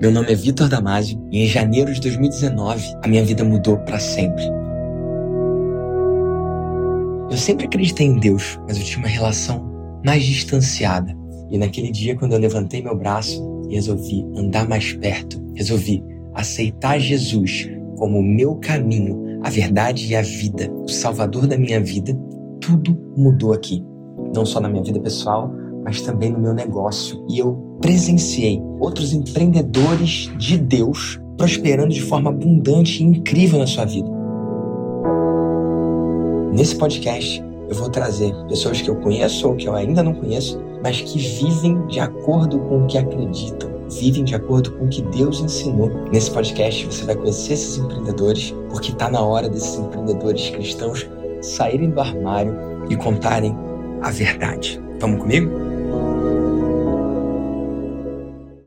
Meu nome é Vitor Damasio e em janeiro de 2019 a minha vida mudou para sempre. Eu sempre acreditei em Deus, mas eu tinha uma relação mais distanciada. E naquele dia, quando eu levantei meu braço e resolvi andar mais perto, resolvi aceitar Jesus como o meu caminho, a verdade e a vida, o salvador da minha vida, tudo mudou aqui. Não só na minha vida pessoal, mas também no meu negócio. E eu presenciei outros empreendedores de Deus prosperando de forma abundante e incrível na sua vida. Nesse podcast, eu vou trazer pessoas que eu conheço ou que eu ainda não conheço, mas que vivem de acordo com o que acreditam, vivem de acordo com o que Deus ensinou. Nesse podcast, você vai conhecer esses empreendedores, porque está na hora desses empreendedores cristãos saírem do armário e contarem a verdade. Vamos comigo?